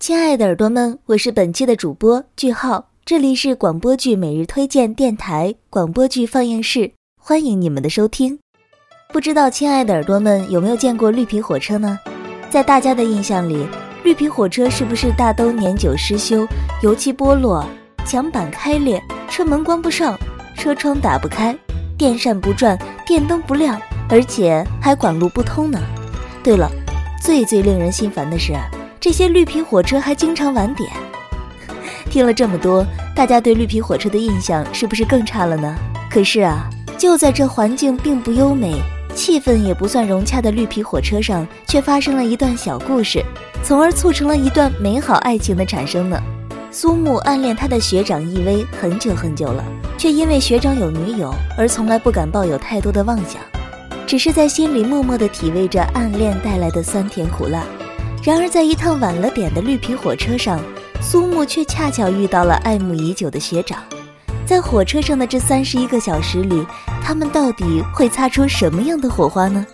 亲爱的耳朵们，我是本期的主播句号，这里是广播剧每日推荐电台广播剧放映室，欢迎你们的收听。不知道亲爱的耳朵们有没有见过绿皮火车呢？在大家的印象里，绿皮火车是不是大都年久失修、油漆剥落、墙板开裂、车门关不上、车窗打不开、电扇不转、电灯不亮，而且还管路不通呢？对了，最最令人心烦的是。这些绿皮火车还经常晚点。听了这么多，大家对绿皮火车的印象是不是更差了呢？可是啊，就在这环境并不优美、气氛也不算融洽的绿皮火车上，却发生了一段小故事，从而促成了一段美好爱情的产生呢。苏木暗恋他的学长易威很久很久了，却因为学长有女友而从来不敢抱有太多的妄想，只是在心里默默地体味着暗恋带来的酸甜苦辣。然而，在一趟晚了点的绿皮火车上，苏木却恰巧遇到了爱慕已久的学长。在火车上的这三十一个小时里，他们到底会擦出什么样的火花呢？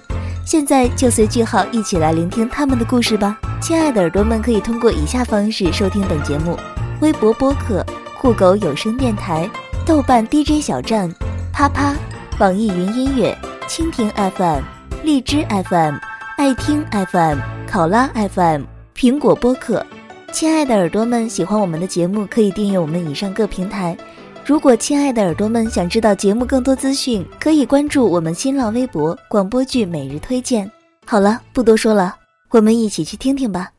现在就随句号一起来聆听他们的故事吧。亲爱的耳朵们，可以通过以下方式收听本节目：微博播客、酷狗有声电台、豆瓣 DJ 小站、啪啪、网易云音乐、蜻蜓 FM、荔枝 FM、爱听 FM。考拉 FM、苹果播客，亲爱的耳朵们，喜欢我们的节目可以订阅我们以上各平台。如果亲爱的耳朵们想知道节目更多资讯，可以关注我们新浪微博“广播剧每日推荐”。好了，不多说了，我们一起去听听吧。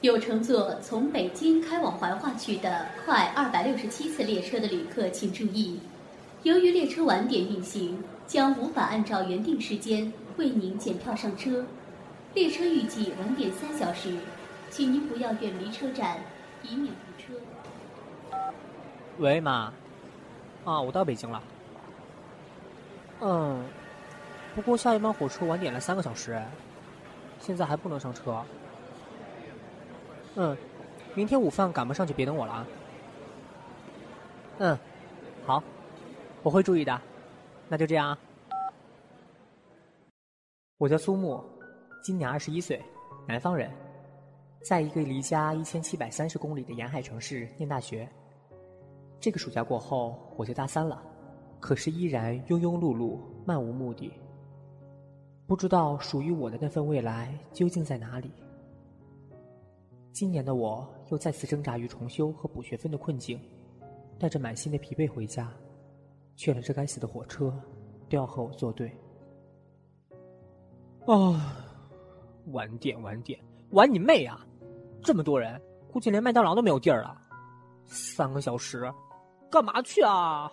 有乘坐从北京开往怀化区的快二百六十七次列车的旅客请注意，由于列车晚点运行，将无法按照原定时间。为您检票上车，列车预计晚点三小时，请您不要远离车站，以免误车。喂，妈，啊，我到北京了。嗯，不过下一班火车晚点了三个小时，现在还不能上车。嗯，明天午饭赶不上就别等我了啊。嗯，好，我会注意的。那就这样啊。我叫苏木，今年二十一岁，南方人，在一个离家一千七百三十公里的沿海城市念大学。这个暑假过后，我就大三了，可是依然庸庸碌碌、漫无目的，不知道属于我的那份未来究竟在哪里。今年的我又再次挣扎于重修和补学分的困境，带着满心的疲惫回家，却了这该死的火车都要和我作对。啊，晚点晚点，晚你妹啊！这么多人，估计连麦当劳都没有地儿了。三个小时，干嘛去啊？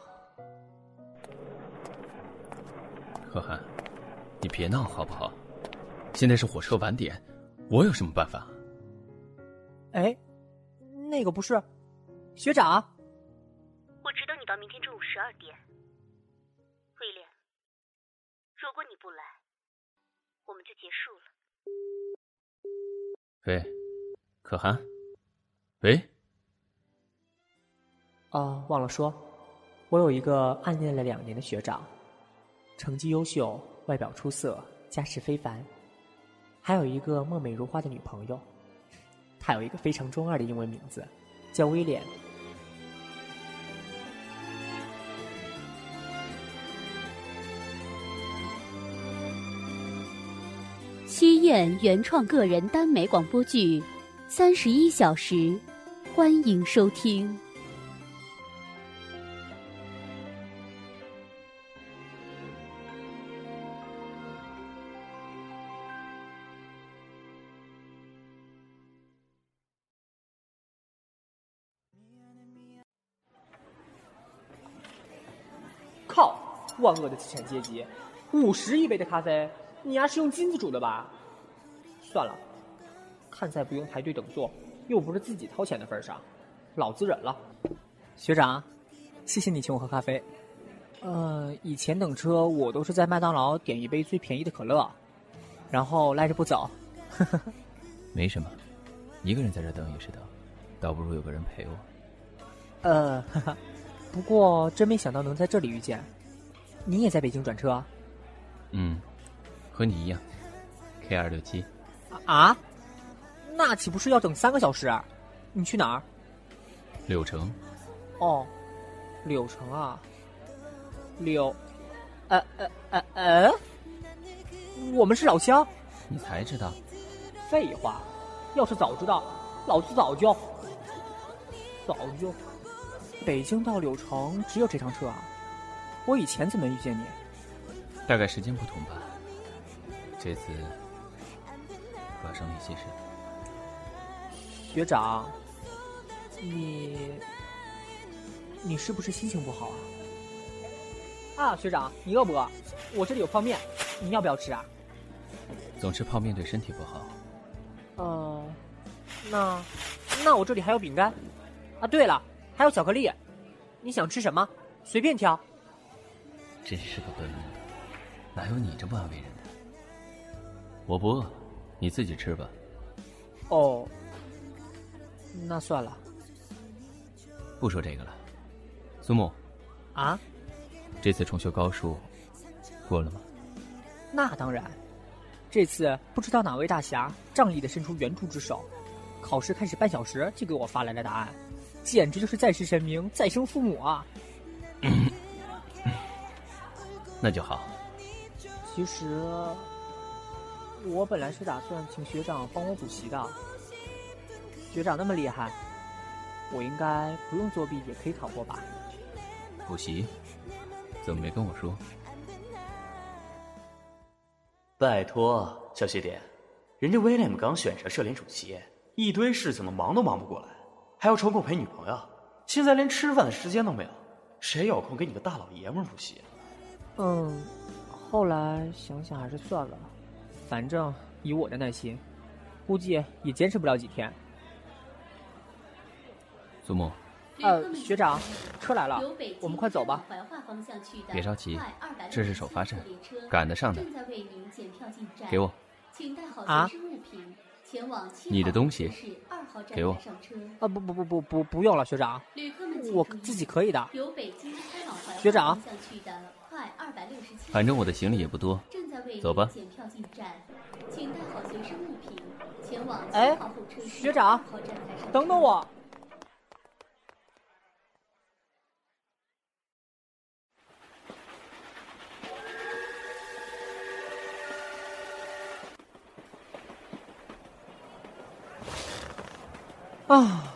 可汗，你别闹好不好？现在是火车晚点，我有什么办法？哎，那个不是学长。我只等你到明天中午十二点，威廉。如果你不来。我们就结束了。喂，可汗。喂。哦，忘了说，我有一个暗恋了两年的学长，成绩优秀，外表出色，家世非凡，还有一个貌美如花的女朋友。他有一个非常中二的英文名字，叫威廉。燕原创个人耽美广播剧《三十一小时》，欢迎收听。靠！万恶的资产阶级，五十一杯的咖啡。你丫是用金子煮的吧？算了，看在不用排队等座，又不是自己掏钱的份上，老子忍了。学长，谢谢你请我喝咖啡。呃，以前等车我都是在麦当劳点一杯最便宜的可乐，然后赖着不走。没什么，一个人在这等也是等，倒不如有个人陪我。呃，哈 哈不过真没想到能在这里遇见。你也在北京转车？嗯。和你一样，K 二六七，啊？那岂不是要等三个小时？你去哪儿？柳城。哦，柳城啊。柳，呃呃呃呃，我们是老乡。你才知道？废话，要是早知道，老子早就早就。北京到柳城只有这趟车啊！我以前怎么遇见你？大概时间不同吧。这次发生了一些事。学长，你你是不是心情不好啊？啊，学长，你饿不饿？我这里有泡面，你要不要吃啊？总吃泡面对身体不好。呃，那那我这里还有饼干。啊，对了，还有巧克力。你想吃什么？随便挑。真是个笨木头，哪有你这么安慰人的？我不饿，你自己吃吧。哦，那算了。不说这个了，苏木。啊？这次重修高数过了吗？那当然，这次不知道哪位大侠仗义的伸出援助之手，考试开始半小时就给我发来了答案，简直就是再世神明再生父母啊！那就好。其实我本来是打算请学长帮我补习的，学长那么厉害，我应该不用作弊也可以考过吧？补习。怎么没跟我说？拜托，小谢点，人家威廉姆刚选上社联主席，一堆事情呢，忙都忙不过来，还要抽空陪女朋友，现在连吃饭的时间都没有，谁有空给你个大老爷们补习？嗯，后来想想还是算了，反正以我的耐心，估计也坚持不了几天。苏木。呃，学长，车来了，我们快走吧。别着急，这是首发站，赶得上的。给我。啊？你的东西，给我。啊，不不不不不，不用了，学长，我自己可以的。学长。反正我的行李也不多，走吧。哎，学长，等等我。啊，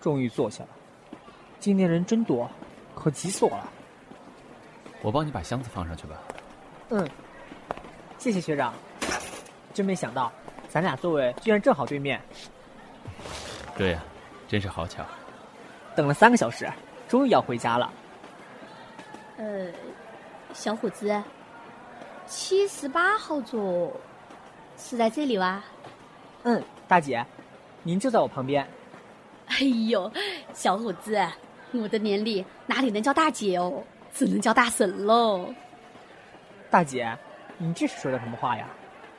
终于坐下了。今天人真多，可急死我了。我帮你把箱子放上去吧。嗯，谢谢学长。真没想到，咱俩座位居然正好对面。对呀，真是好巧。等了三个小时，终于要回家了。呃，小伙子，七十八号座是在这里哇？嗯，大姐。您就在我旁边。哎呦，小伙子，我的年龄哪里能叫大姐哦，只能叫大婶喽。大姐，你这是说的什么话呀？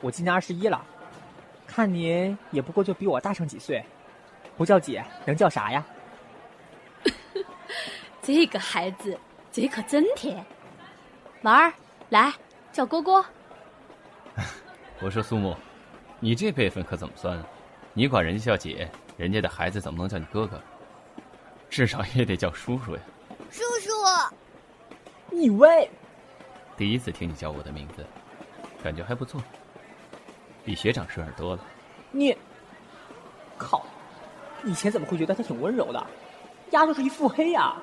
我今年二十一了，看您也不过就比我大上几岁，不叫姐能叫啥呀？这个孩子嘴可真甜。娃儿，来叫哥哥。我说苏木，你这辈分可怎么算啊？你管人家叫姐，人家的孩子怎么能叫你哥哥？至少也得叫叔叔呀。叔叔，你喂。第一次听你叫我的名字，感觉还不错，比学长顺耳多了。你，靠！以前怎么会觉得他挺温柔的？丫就是一腹黑呀。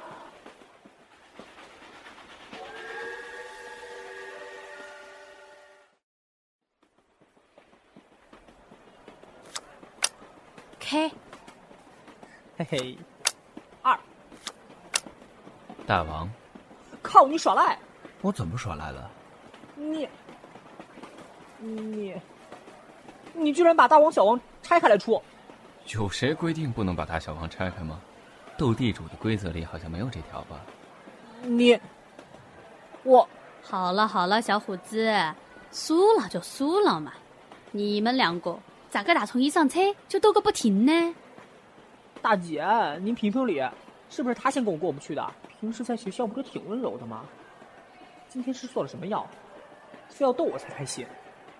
嘿，嘿嘿，二，大王，靠你耍赖！我怎么耍赖了？你，你，你居然把大王小王拆开来出！有谁规定不能把大小王拆开吗？斗地主的规则里好像没有这条吧？你，我，好了好了，小虎子，输了就输了嘛，你们两个。咋个打从一上车就斗个不停呢？大姐，您评评理，是不是他先跟我过不去的？平时在学校不是挺温柔的吗？今天是做了什么药，非要逗我才开心？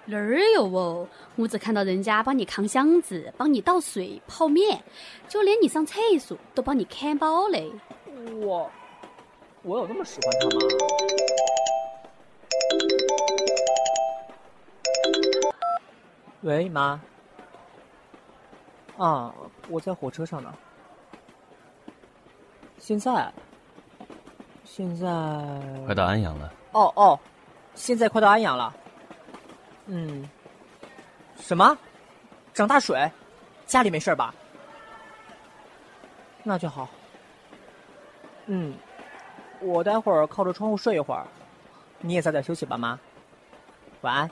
哪儿有哦？我只看到人家帮你扛箱子，帮你倒水、泡面，就连你上厕所都帮你看包嘞。我，我有那么喜欢他吗？喂，妈。啊，我在火车上呢。现在，现在快到安阳了。哦哦，现在快到安阳了。嗯。什么？涨大水？家里没事吧？那就好。嗯，我待会儿靠着窗户睡一会儿，你也早点休息吧，妈。晚安。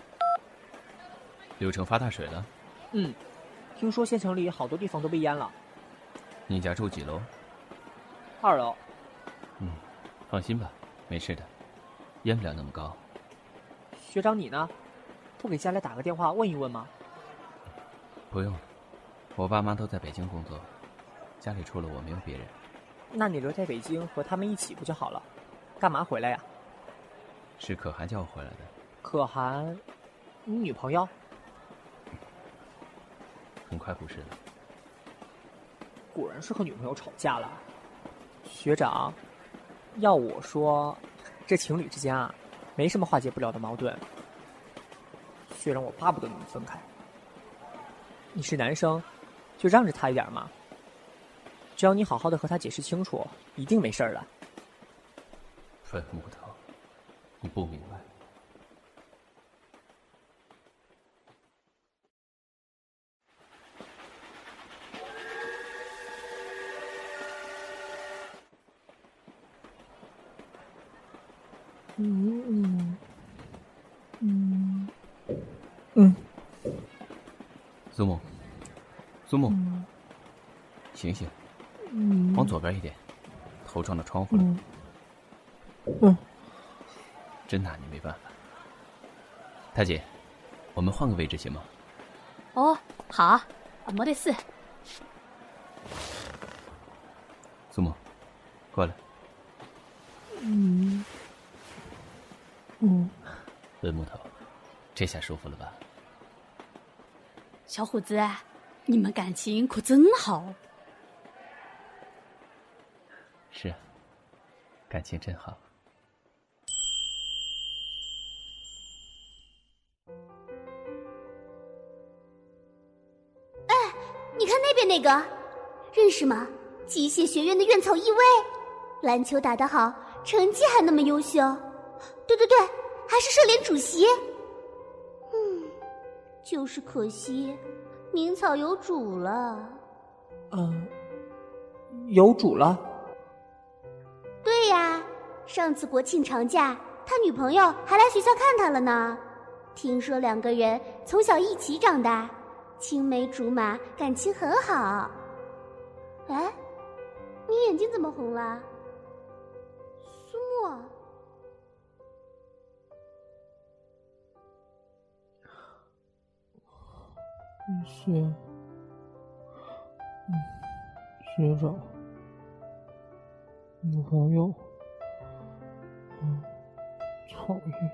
柳城发大水了。嗯，听说县城里好多地方都被淹了。你家住几楼？二楼。嗯，放心吧，没事的，淹不了那么高。学长你呢？不给家里打个电话问一问吗？不用了，我爸妈都在北京工作，家里除了我没有别人。那你留在北京和他们一起不就好了？干嘛回来呀？是可汗叫我回来的。可汗，你女朋友？很快不是了。果然是和女朋友吵架了。学长，要我说，这情侣之间啊，没什么化解不了的矛盾。虽然我巴不得你们分开。你是男生，就让着他一点嘛。只要你好好的和他解释清楚，一定没事的。粉木头，你不明白。嗯嗯嗯嗯。苏木，苏木，醒醒，往左边一点，头撞到窗户了。嗯，真拿你没办法。大姐，我们换个位置行吗？哦，好，没得事。苏木，过来。嗯，嗯，笨木头，这下舒服了吧？小虎子，你们感情可真好。是啊，感情真好。哎，你看那边那个，认识吗？机械学院的院草一威，篮球打得好，成绩还那么优秀。对对对，还是社联主席。嗯就是可惜，名草有主了。嗯，有主了。对呀，上次国庆长假，他女朋友还来学校看他了呢。听说两个人从小一起长大，青梅竹马，感情很好。哎，你眼睛怎么红了？学，嗯，学长，女朋友，嗯，讨厌，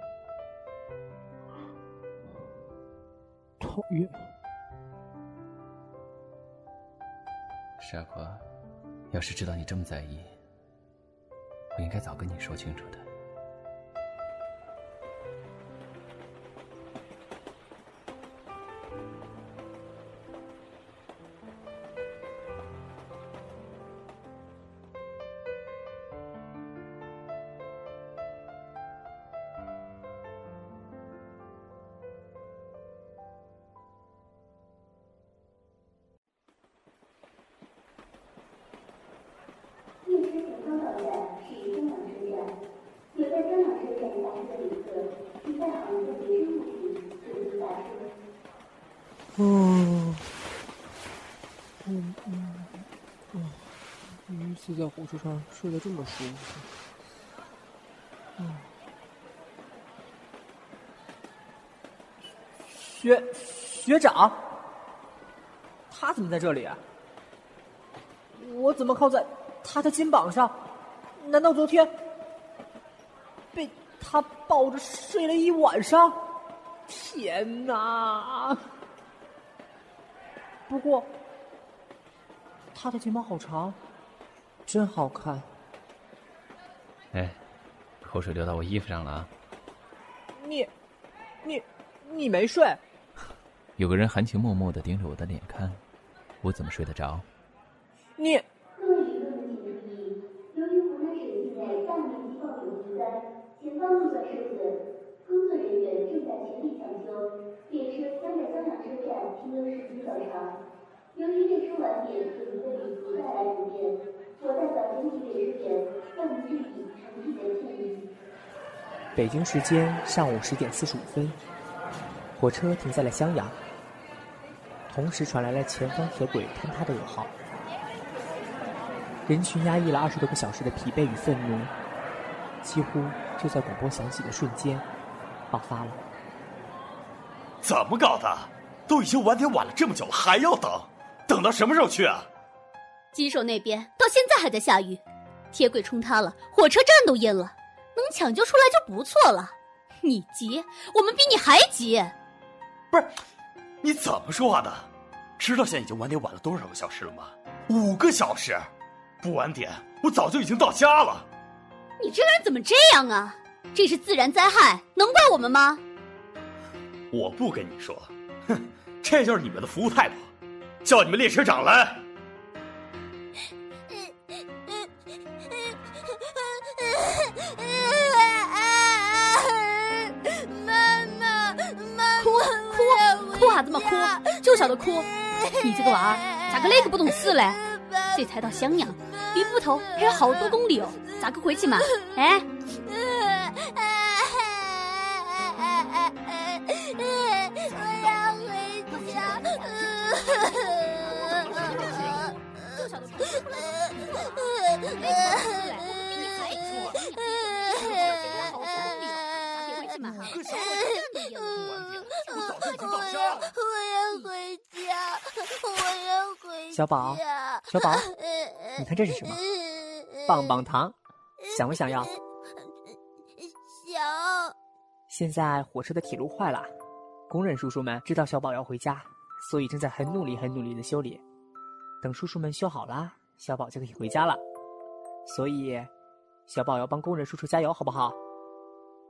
讨厌。傻瓜，要是知道你这么在意，我应该早跟你说清楚的。嗯，嗯嗯嗯，第一次在火车上睡得这么舒服。学学长，他怎么在这里？我怎么靠在他的肩膀上？难道昨天抱着睡了一晚上？天哪！不过，他的睫毛好长，真好看。哎，口水流到我衣服上了啊！你，你，你没睡？有个人含情脉脉的盯着我的脸看，我怎么睡得着？你。各位旅客们请注意，由于湖南省境内大面积暴雨洪灾，前方路段受损，工作人员正在全力抢修，列车将在襄阳车站停留时间较长。由于列车晚点给您的旅途带来不便，我代表全体列车员向您致以诚挚的歉意。北京时间上午十点四十五分，火车停在了襄阳，同时传来了前方铁轨坍塌的噩耗。人群压抑了二十多个小时的疲惫与愤怒，几乎就在广播响起的瞬间爆发了。怎么搞的？都已经晚点晚了这么久了，还要等？等到什么时候去啊？吉首那边到现在还在下雨，铁轨冲塌了，火车站都淹了，能抢救出来就不错了。你急，我们比你还急。不是，你怎么说话的？知道现在已经晚点晚了多少个小时了吗？五个小时。不晚点，我早就已经到家了。你这个人怎么这样啊？这是自然灾害，能怪我们吗？我不跟你说，哼，这就是你们的服务态度。叫你们列车长来。妈妈，妈哭哭哭啥子嘛哭？就晓得哭。你这个娃儿，咋个那个不懂事嘞？这才到襄阳。离埠头还有好多公里哦，咋个回去嘛？哎！我要回家。小宝，小宝，你看这是什么？棒棒糖，想不想要？想。现在火车的铁路坏了，工人叔叔们知道小宝要回家，所以正在很努力、很努力的修理。等叔叔们修好了，小宝就可以回家了。所以，小宝要帮工人叔叔加油，好不好？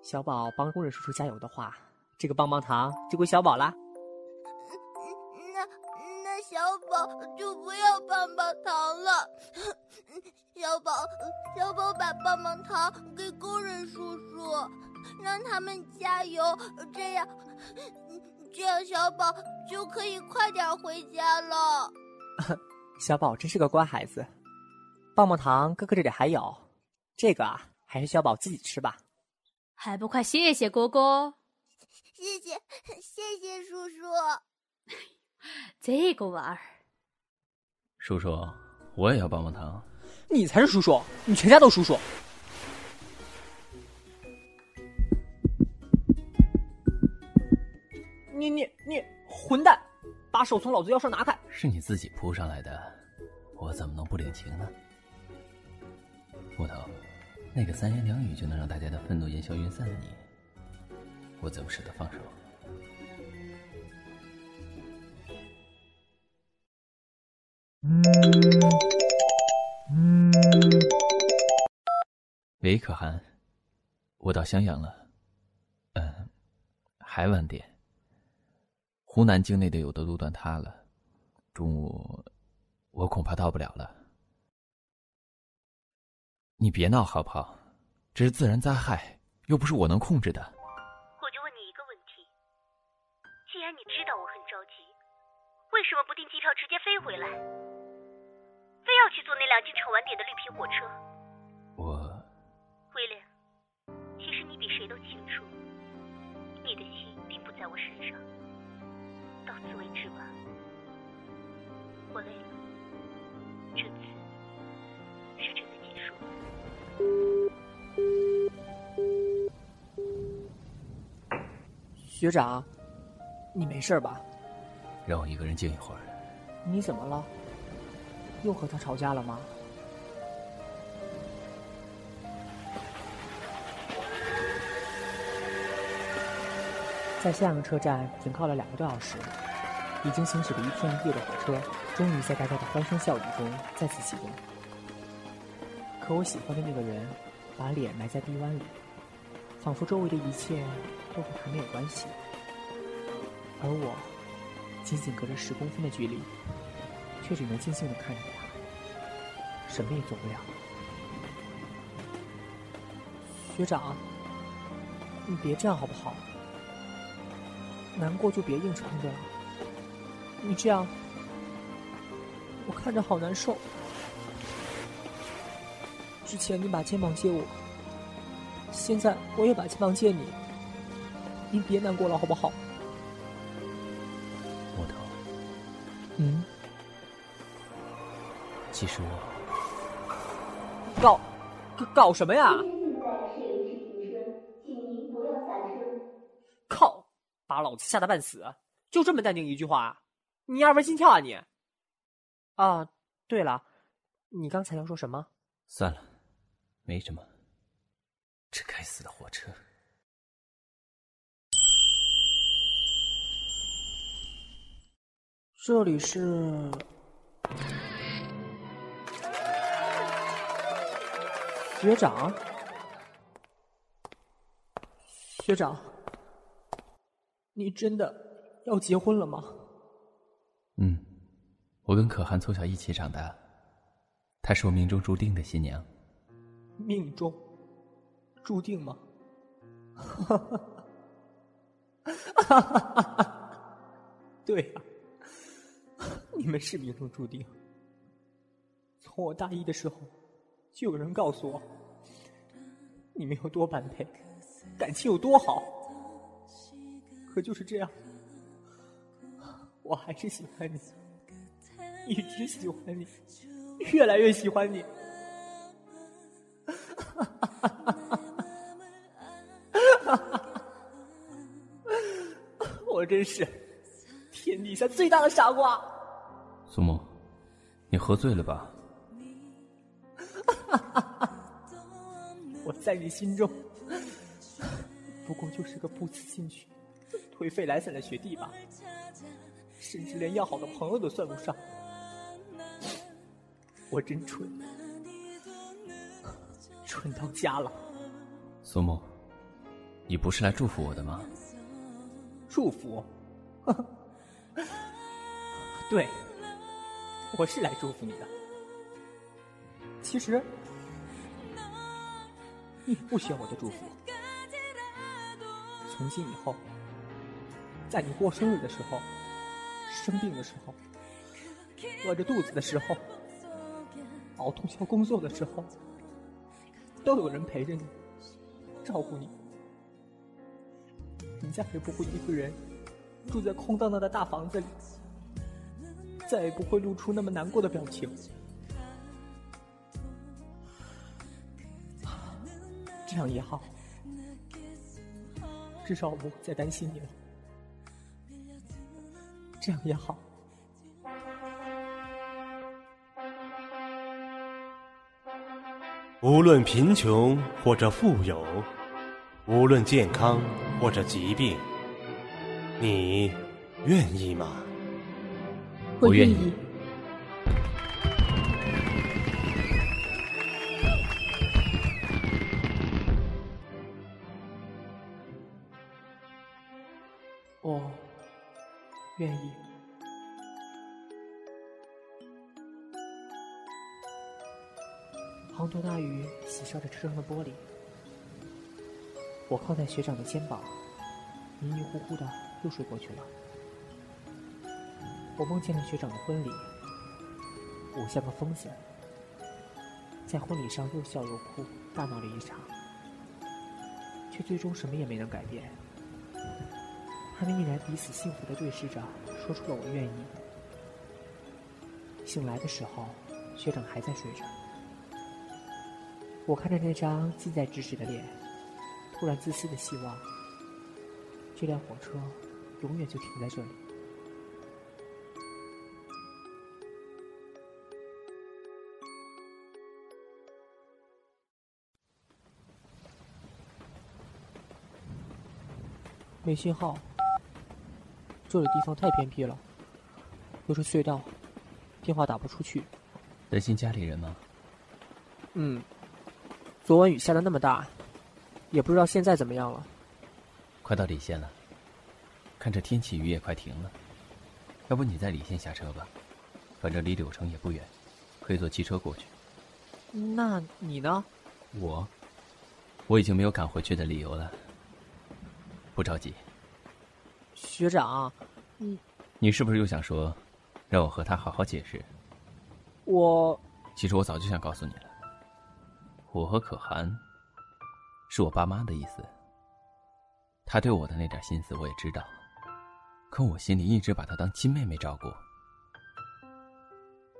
小宝帮工人叔叔加油的话，这个棒棒糖就归小宝啦。宝就不要棒棒糖了，小宝，小宝把棒棒糖给工人叔叔，让他们加油，这样，这样小宝就可以快点回家了。小宝真是个乖孩子，棒棒糖哥哥这里还有，这个啊，还是小宝自己吃吧。还不快谢谢哥哥？谢谢，谢谢叔叔。这个娃儿，叔叔，我也要棒棒糖。你才是叔叔，你全家都叔叔。你你你，混蛋！把手从老子腰上拿开！是你自己扑上来的，我怎么能不领情呢？木头，那个三言两语就能让大家的愤怒烟消云散的你，我怎么舍得放手？喂，可汗，我到襄阳了。嗯，还晚点。湖南境内的有的路段塌了，中午我恐怕到不了了。你别闹好不好？这是自然灾害，又不是我能控制的。我就问你一个问题：既然你知道我很着急，为什么不订机票直接飞回来？非要去坐那辆经常晚点的绿皮火车？我，威廉，其实你比谁都清楚，你的心并不在我身上。到此为止吧，我累了，这次是真的结束了。学长，你没事吧？让我一个人静一会儿。你怎么了？又和他吵架了吗？在襄阳车站停靠了两个多小时，已经行驶了一天一夜的火车，终于在大家的欢声笑语中再次启动。可我喜欢的那个人，把脸埋在臂弯里，仿佛周围的一切都和他没有关系，而我仅仅隔着十公分的距离，却只能静静的看着他，什么也做不了。学长，你别这样好不好？难过就别硬撑着了，你这样，我看着好难受。之前你把肩膀借我，现在我也把肩膀借你。你别难过了，好不好？木头，嗯，其实我搞搞搞什么呀？靠！把老子吓得半死，就这么淡定一句话，你二分心跳啊你？啊，对了，你刚才要说什么？算了，没什么。这该死的火车！这里是学长，学长，你真的要结婚了吗？嗯，我跟可汗从小一起长大，她是我命中注定的新娘。命中注定吗？哈哈哈哈哈哈！对呀、你们是命中注定。从我大一的时候，就有人告诉我，你们有多般配，感情有多好。可就是这样，我还是喜欢你，一直喜欢你，越来越喜欢你。我真是天底下最大的傻瓜。苏木，你喝醉了吧？在你心中，不过就是个不思进取、颓废懒散的学弟吧，甚至连要好的朋友都算不上。我真蠢，蠢到家了。苏木，你不是来祝福我的吗？祝福，对，我是来祝福你的。其实，你不需要我的祝福。从今以后，在你过生日的时候、生病的时候、饿着肚子的时候、熬通宵工作的时候，都有人陪着你，照顾你。你再也不会一个人住在空荡荡的大房子里，再也不会露出那么难过的表情。这样也好，至少我不会再担心你了。这样也好。无论贫穷或者富有，无论健康或者疾病，你愿意吗？我愿意。的玻璃，我靠在学长的肩膀，迷迷糊糊的又睡过去了。我梦见了学长的婚礼，我像个疯子，在婚礼上又笑又哭，大闹了一场，却最终什么也没能改变。他们依然彼此幸福的对视着，说出了“我愿意”。醒来的时候，学长还在睡着。我看着那张近在咫尺的脸，突然自私的希望，这辆火车永远就停在这里。没信号。这里地方太偏僻了，又是隧道，电话打不出去。担心家里人吗？嗯，昨晚雨下的那么大，也不知道现在怎么样了。快到李县了，看这天气，雨也快停了。要不你在李县下车吧，反正离柳城也不远，可以坐汽车过去。那你呢？我，我已经没有赶回去的理由了。不着急。学长，你你是不是又想说，让我和他好好解释？我其实我早就想告诉你了。我和可汗，是我爸妈的意思。他对我的那点心思我也知道，可我心里一直把她当亲妹妹照顾，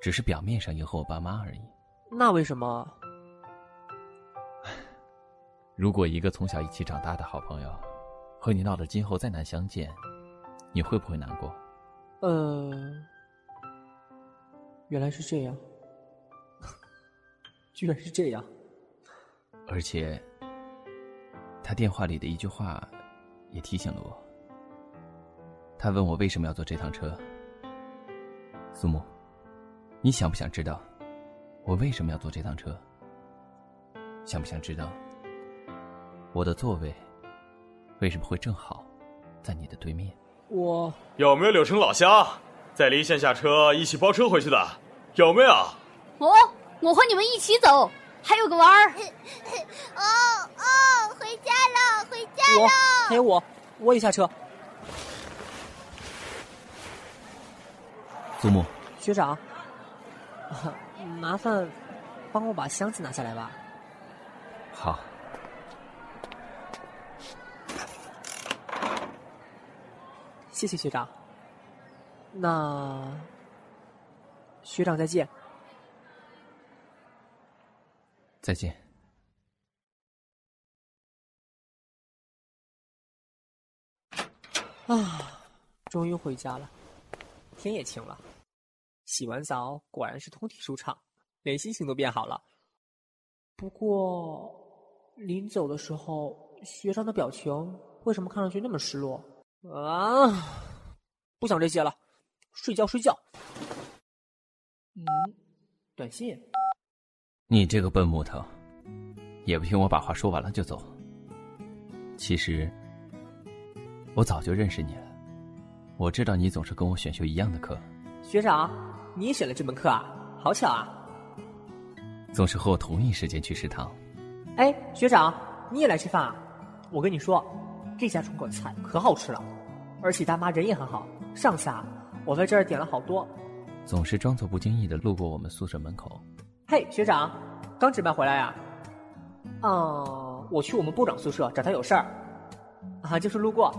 只是表面上迎合我爸妈而已。那为什么？如果一个从小一起长大的好朋友，和你闹得今后再难相见，你会不会难过？呃，原来是这样，居然是这样。而且，他电话里的一句话，也提醒了我。他问我为什么要坐这趟车。苏木，你想不想知道，我为什么要坐这趟车？想不想知道，我的座位为什么会正好在你的对面？我有没有柳城老乡在离线下车一起包车回去的？有没有？哦，我和你们一起走，还有个娃儿。哦哦，回家了，回家我了。还有我，我也下车。祖母，学长，麻烦帮我把箱子拿下来吧。好。谢谢学长。那学长再见。再见。啊，终于回家了，天也晴了。洗完澡果然是通体舒畅，连心情都变好了。不过临走的时候，学长的表情为什么看上去那么失落？啊，不想这些了，睡觉睡觉。嗯，短信。你这个笨木头，也不听我把话说完了就走。其实，我早就认识你了。我知道你总是跟我选修一样的课。学长，你也选了这门课啊？好巧啊！总是和我同一时间去食堂。哎，学长，你也来吃饭啊？我跟你说，这家窗口菜可好吃了，而且大妈人也很好。上次啊，我在这儿点了好多。总是装作不经意的路过我们宿舍门口。嘿，学长，刚值班回来呀？哦，我去我们部长宿舍找他有事儿。啊，就是路过，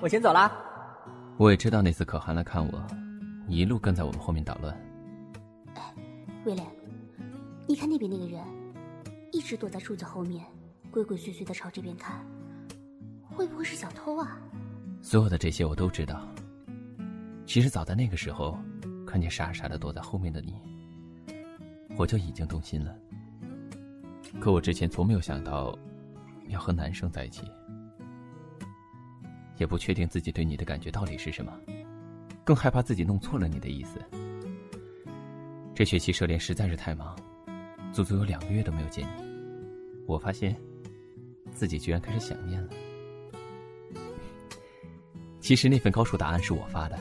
我先走啦。我也知道那次可汗来看我，你一路跟在我们后面捣乱。哎，威廉，你看那边那个人，一直躲在柱子后面，鬼鬼祟祟的朝这边看，会不会是小偷啊？所有的这些我都知道。其实早在那个时候，看见傻傻的躲在后面的你，我就已经动心了。可我之前从没有想到，要和男生在一起，也不确定自己对你的感觉到底是什么，更害怕自己弄错了你的意思。这学期社联实在是太忙，足足有两个月都没有见你，我发现自己居然开始想念了。其实那份高数答案是我发的，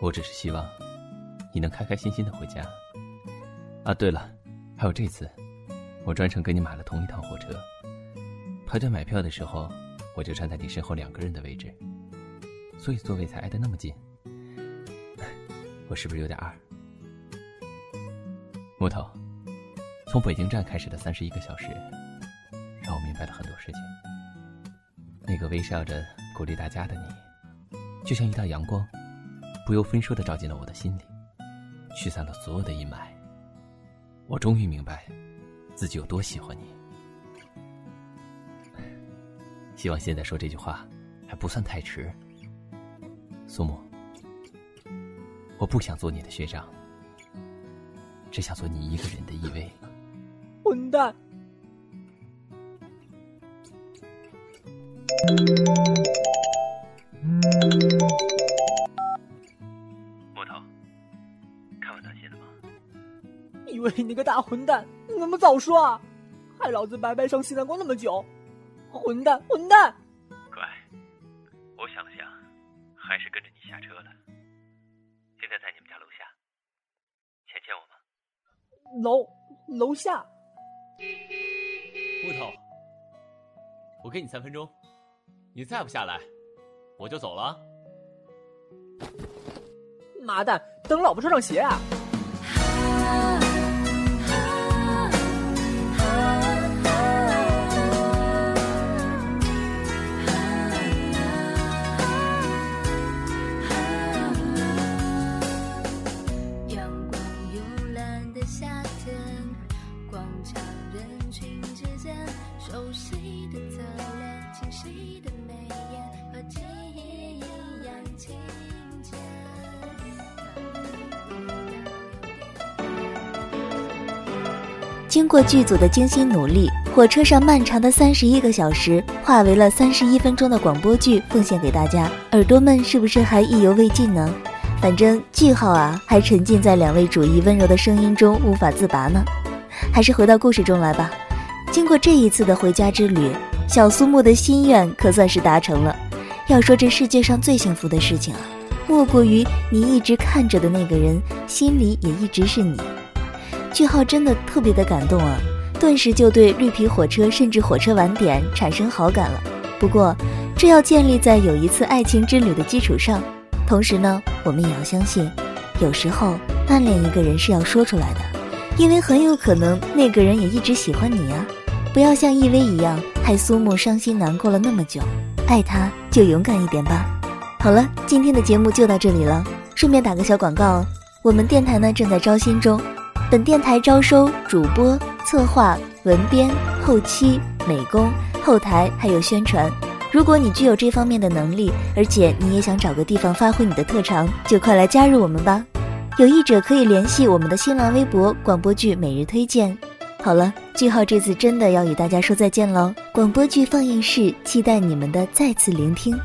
我只是希望你能开开心心的回家。啊，对了，还有这次，我专程给你买了同一趟火车。排队买票的时候，我就站在你身后两个人的位置，所以座位才挨得那么近。我是不是有点二？木头，从北京站开始的三十一个小时，让我明白了很多事情。那个微笑着鼓励大家的你，就像一道阳光，不由分说的照进了我的心里，驱散了所有的阴霾。我终于明白，自己有多喜欢你。希望现在说这句话还不算太迟。苏木，我不想做你的学长，只想做你一个人的依偎。混蛋！大混蛋，你怎么早说啊？害老子白白伤心难过那么久，混蛋混蛋！乖，我想了想，还是跟着你下车了。现在在你们家楼下，牵牵我吗？楼楼下。木头，我给你三分钟，你再不下来，我就走了。妈蛋，等老婆穿上鞋啊！阳经过剧组的精心努力，火车上漫长的三十一个小时化为了三十一分钟的广播剧，奉献给大家。耳朵们是不是还意犹未尽呢？反正句号啊，还沉浸在两位主义温柔的声音中无法自拔呢。还是回到故事中来吧。经过这一次的回家之旅，小苏木的心愿可算是达成了。要说这世界上最幸福的事情啊，莫过于你一直看着的那个人，心里也一直是你。句号真的特别的感动啊，顿时就对绿皮火车甚至火车晚点产生好感了。不过，这要建立在有一次爱情之旅的基础上。同时呢，我们也要相信，有时候暗恋一个人是要说出来的，因为很有可能那个人也一直喜欢你啊。不要像易薇一样害苏木伤心难过了那么久，爱他就勇敢一点吧。好了，今天的节目就到这里了，顺便打个小广告，我们电台呢正在招新中。本电台招收主播、策划、文编、后期、美工、后台，还有宣传。如果你具有这方面的能力，而且你也想找个地方发挥你的特长，就快来加入我们吧。有意者可以联系我们的新浪微博“广播剧每日推荐”。好了，句号这次真的要与大家说再见喽！广播剧放映室期待你们的再次聆听。